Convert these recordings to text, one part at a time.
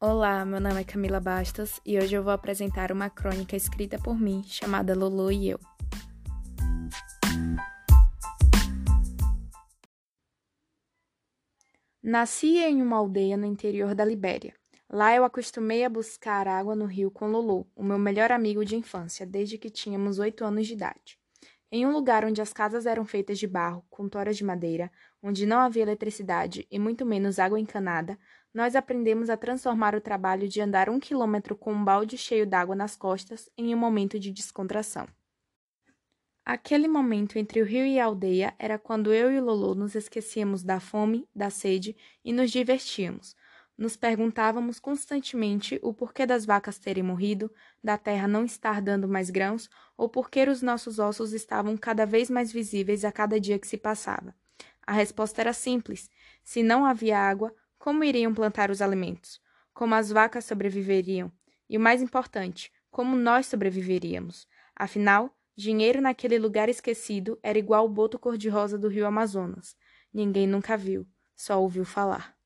Olá, meu nome é Camila Bastos e hoje eu vou apresentar uma crônica escrita por mim chamada Lulu e eu. Nasci em uma aldeia no interior da Libéria. Lá eu acostumei a buscar água no rio com Lulu, o meu melhor amigo de infância, desde que tínhamos oito anos de idade. Em um lugar onde as casas eram feitas de barro, com toras de madeira, onde não havia eletricidade e muito menos água encanada, nós aprendemos a transformar o trabalho de andar um quilômetro com um balde cheio d'água nas costas em um momento de descontração. Aquele momento entre o rio e a aldeia era quando eu e Lolo nos esquecíamos da fome, da sede e nos divertíamos, nos perguntávamos constantemente o porquê das vacas terem morrido, da terra não estar dando mais grãos, ou porquê os nossos ossos estavam cada vez mais visíveis a cada dia que se passava. A resposta era simples: se não havia água, como iriam plantar os alimentos? Como as vacas sobreviveriam? E o mais importante, como nós sobreviveríamos? Afinal, dinheiro naquele lugar esquecido era igual o boto cor-de-rosa do rio Amazonas. Ninguém nunca viu, só ouviu falar.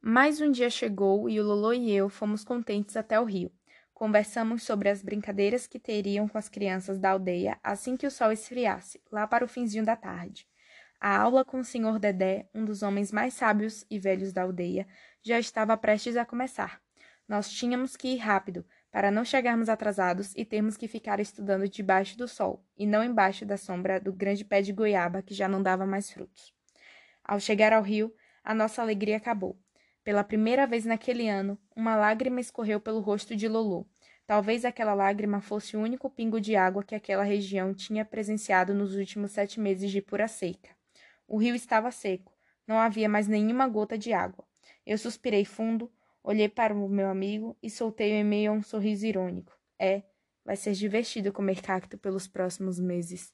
Mais um dia chegou e o Lolo e eu fomos contentes até o rio. Conversamos sobre as brincadeiras que teriam com as crianças da aldeia assim que o sol esfriasse, lá para o finzinho da tarde. A aula com o senhor Dedé, um dos homens mais sábios e velhos da aldeia, já estava prestes a começar. Nós tínhamos que ir rápido, para não chegarmos atrasados e termos que ficar estudando debaixo do sol, e não embaixo da sombra do grande pé de goiaba que já não dava mais frutos. Ao chegar ao rio, a nossa alegria acabou. Pela primeira vez naquele ano, uma lágrima escorreu pelo rosto de Lolo. Talvez aquela lágrima fosse o único pingo de água que aquela região tinha presenciado nos últimos sete meses de pura seca. O rio estava seco, não havia mais nenhuma gota de água. Eu suspirei fundo, olhei para o meu amigo e soltei em meio a um sorriso irônico. É, vai ser divertido comer cacto pelos próximos meses.